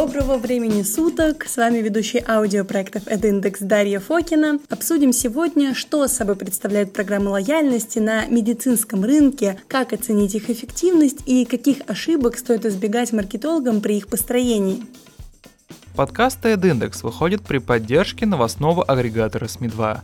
Доброго времени суток! С вами ведущий аудиопроектов «Эдиндекс» Дарья Фокина. Обсудим сегодня, что собой представляют программы лояльности на медицинском рынке, как оценить их эффективность и каких ошибок стоит избегать маркетологам при их построении. Подкаст «Эдиндекс» выходит при поддержке новостного агрегатора СМИ-2.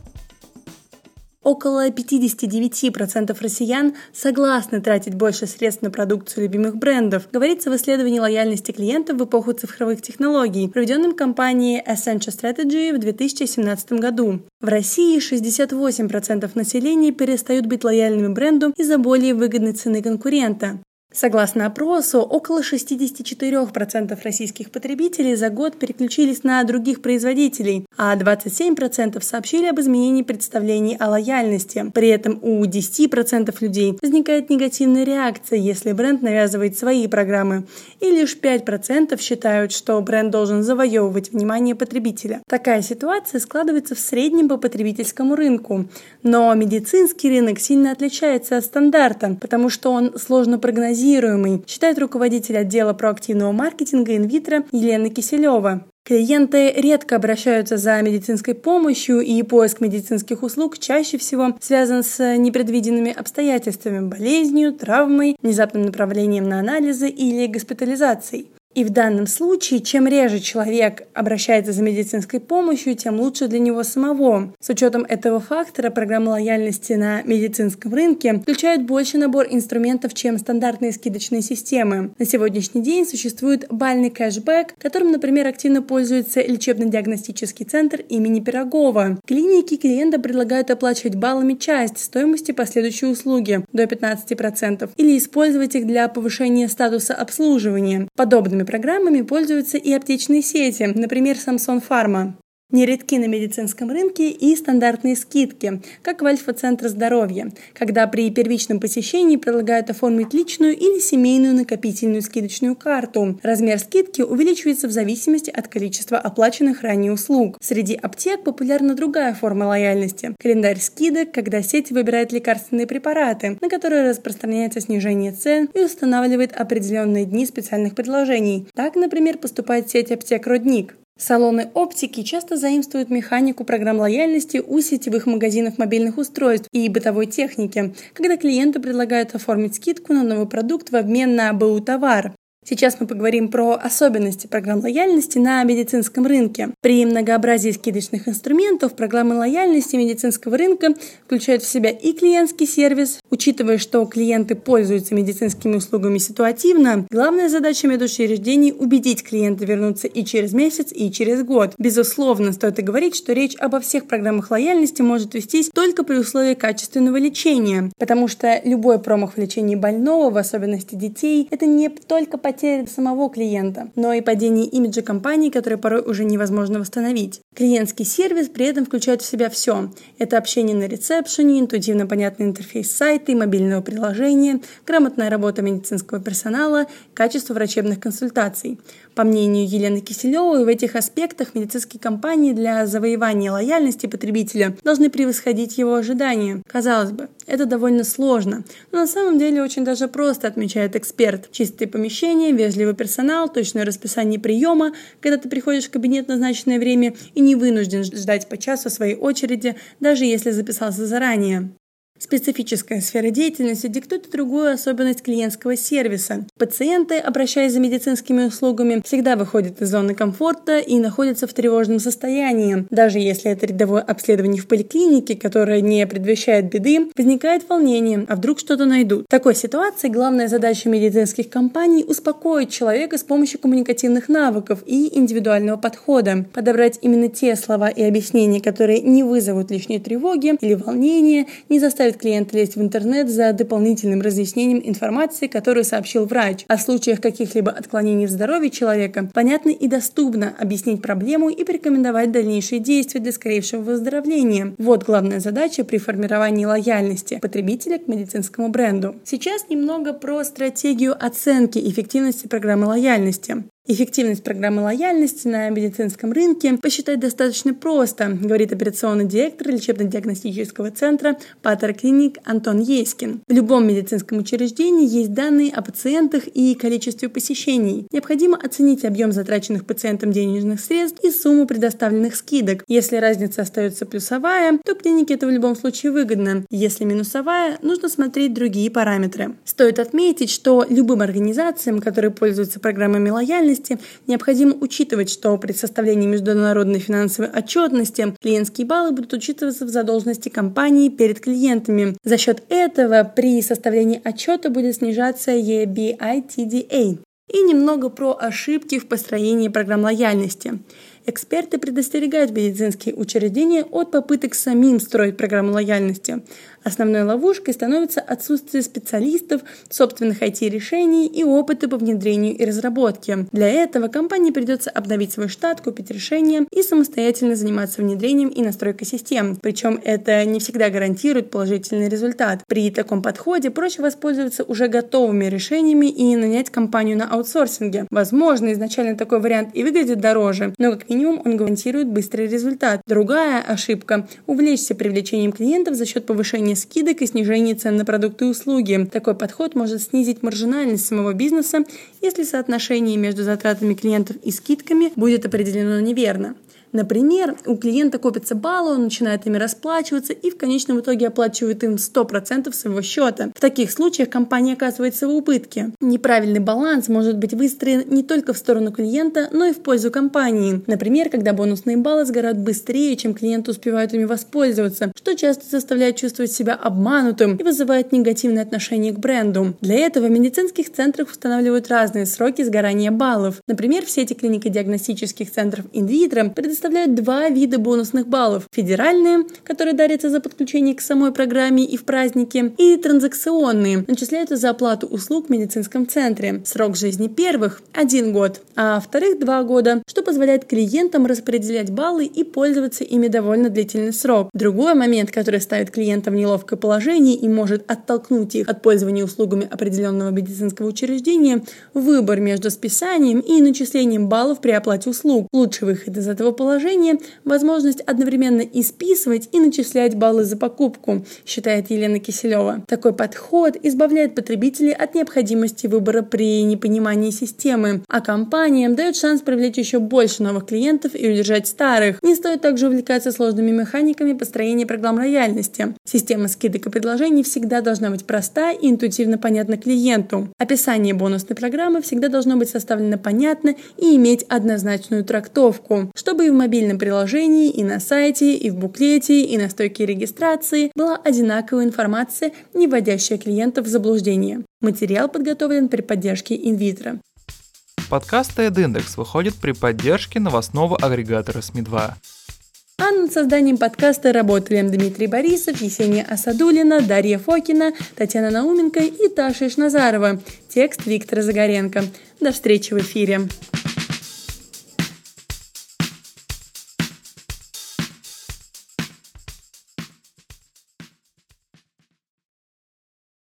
Около 59% россиян согласны тратить больше средств на продукцию любимых брендов, говорится в исследовании лояльности клиентов в эпоху цифровых технологий, проведенном компанией Accenture Strategy в 2017 году. В России 68% населения перестают быть лояльными бренду из-за более выгодной цены конкурента. Согласно опросу, около 64% российских потребителей за год переключились на других производителей, а 27% сообщили об изменении представлений о лояльности. При этом у 10% людей возникает негативная реакция, если бренд навязывает свои программы, и лишь 5% считают, что бренд должен завоевывать внимание потребителя. Такая ситуация складывается в среднем по потребительскому рынку, но медицинский рынок сильно отличается от стандарта, потому что он сложно прогнозируемый прогнозируемый, считает руководитель отдела проактивного маркетинга инвитро Елена Киселева. Клиенты редко обращаются за медицинской помощью, и поиск медицинских услуг чаще всего связан с непредвиденными обстоятельствами – болезнью, травмой, внезапным направлением на анализы или госпитализацией. И в данном случае, чем реже человек обращается за медицинской помощью, тем лучше для него самого. С учетом этого фактора, программа лояльности на медицинском рынке включает больше набор инструментов, чем стандартные скидочные системы. На сегодняшний день существует бальный кэшбэк, которым, например, активно пользуется лечебно-диагностический центр имени Пирогова. Клиники клиента предлагают оплачивать баллами часть стоимости последующей услуги до 15% или использовать их для повышения статуса обслуживания. Подобными программами пользуются и аптечные сети, например, Samsung Pharma. Нередки на медицинском рынке и стандартные скидки, как в Альфа-центр здоровья, когда при первичном посещении предлагают оформить личную или семейную накопительную скидочную карту. Размер скидки увеличивается в зависимости от количества оплаченных ранее услуг. Среди аптек популярна другая форма лояльности – календарь скидок, когда сеть выбирает лекарственные препараты, на которые распространяется снижение цен и устанавливает определенные дни специальных предложений. Так, например, поступает сеть аптек «Родник». Салоны оптики часто заимствуют механику программ лояльности у сетевых магазинов мобильных устройств и бытовой техники, когда клиенты предлагают оформить скидку на новый продукт в обмен на БУ товар. Сейчас мы поговорим про особенности программ лояльности на медицинском рынке. При многообразии скидочных инструментов программы лояльности медицинского рынка включают в себя и клиентский сервис. Учитывая, что клиенты пользуются медицинскими услугами ситуативно, главная задача медучреждений – убедить клиента вернуться и через месяц, и через год. Безусловно, стоит и говорить, что речь обо всех программах лояльности может вестись только при условии качественного лечения, потому что любой промах в лечении больного, в особенности детей, это не только потеря потеря самого клиента, но и падение имиджа компании, которое порой уже невозможно восстановить. Клиентский сервис при этом включает в себя все. Это общение на ресепшене, интуитивно понятный интерфейс сайта и мобильного приложения, грамотная работа медицинского персонала, качество врачебных консультаций. По мнению Елены Киселевой, в этих аспектах медицинские компании для завоевания лояльности потребителя должны превосходить его ожидания. Казалось бы, это довольно сложно, но на самом деле очень даже просто, отмечает эксперт. Чистые помещения, вежливый персонал, точное расписание приема, когда ты приходишь в кабинет в назначенное время и не вынужден ждать по часу своей очереди, даже если записался заранее. Специфическая сфера деятельности диктует другую особенность клиентского сервиса. Пациенты, обращаясь за медицинскими услугами, всегда выходят из зоны комфорта и находятся в тревожном состоянии. Даже если это рядовое обследование в поликлинике, которое не предвещает беды, возникает волнение, а вдруг что-то найдут. В такой ситуации главная задача медицинских компаний – успокоить человека с помощью коммуникативных навыков и индивидуального подхода, подобрать именно те слова и объяснения, которые не вызовут лишней тревоги или волнения, не заставят заставит клиента лезть в интернет за дополнительным разъяснением информации, которую сообщил врач. А в случаях каких-либо отклонений в здоровье человека понятно и доступно объяснить проблему и порекомендовать дальнейшие действия для скорейшего выздоровления. Вот главная задача при формировании лояльности потребителя к медицинскому бренду. Сейчас немного про стратегию оценки эффективности программы лояльности. Эффективность программы лояльности на медицинском рынке посчитать достаточно просто, говорит операционный директор лечебно-диагностического центра Патер Клиник Антон Ескин. В любом медицинском учреждении есть данные о пациентах и количестве посещений. Необходимо оценить объем затраченных пациентом денежных средств и сумму предоставленных скидок. Если разница остается плюсовая, то клинике это в любом случае выгодно. Если минусовая, нужно смотреть другие параметры. Стоит отметить, что любым организациям, которые пользуются программами лояльности, отчетности, необходимо учитывать, что при составлении международной финансовой отчетности клиентские баллы будут учитываться в задолженности компании перед клиентами. За счет этого при составлении отчета будет снижаться EBITDA. И немного про ошибки в построении программ лояльности. Эксперты предостерегают медицинские учреждения от попыток самим строить программу лояльности. Основной ловушкой становится отсутствие специалистов, собственных IT-решений и опыта по внедрению и разработке. Для этого компании придется обновить свой штат, купить решения и самостоятельно заниматься внедрением и настройкой систем. Причем это не всегда гарантирует положительный результат. При таком подходе проще воспользоваться уже готовыми решениями и нанять компанию на аутсорсинге. Возможно, изначально такой вариант и выглядит дороже, но как минимум он гарантирует быстрый результат. Другая ошибка – увлечься привлечением клиентов за счет повышения скидок и снижение цен на продукты и услуги. Такой подход может снизить маржинальность самого бизнеса, если соотношение между затратами клиентов и скидками будет определено неверно. Например, у клиента копятся баллы, он начинает ими расплачиваться и в конечном итоге оплачивает им 100% своего счета. В таких случаях компания оказывается в убытке. Неправильный баланс может быть выстроен не только в сторону клиента, но и в пользу компании. Например, когда бонусные баллы сгорают быстрее, чем клиенты успевают ими воспользоваться, что часто заставляет чувствовать себя обманутым и вызывает негативное отношение к бренду. Для этого в медицинских центрах устанавливают разные сроки сгорания баллов. Например, в сети клинико-диагностических центров инвитро предоставляют предоставляют два вида бонусных баллов. Федеральные, которые дарятся за подключение к самой программе и в праздники, и транзакционные, начисляются за оплату услуг в медицинском центре. Срок жизни первых – один год, а вторых – два года, что позволяет клиентам распределять баллы и пользоваться ими довольно длительный срок. Другой момент, который ставит клиента в неловкое положение и может оттолкнуть их от пользования услугами определенного медицинского учреждения – выбор между списанием и начислением баллов при оплате услуг. Лучший выход из этого положения положение возможность одновременно и списывать, и начислять баллы за покупку, считает Елена Киселева. Такой подход избавляет потребителей от необходимости выбора при непонимании системы, а компаниям дает шанс привлечь еще больше новых клиентов и удержать старых. Не стоит также увлекаться сложными механиками построения программ лояльности. Система скидок и предложений всегда должна быть проста и интуитивно понятна клиенту. Описание бонусной программы всегда должно быть составлено понятно и иметь однозначную трактовку, чтобы и в мобильном приложении, и на сайте, и в буклете, и на стойке регистрации была одинаковая информация, не вводящая клиентов в заблуждение. Материал подготовлен при поддержке инвитро. Подкаст Эдиндекс выходит при поддержке новостного агрегатора СМИ-2. А над созданием подкаста работали Дмитрий Борисов, Есения Асадулина, Дарья Фокина, Татьяна Науменко и Таша Ишназарова. Текст Виктора Загоренко. До встречи в эфире.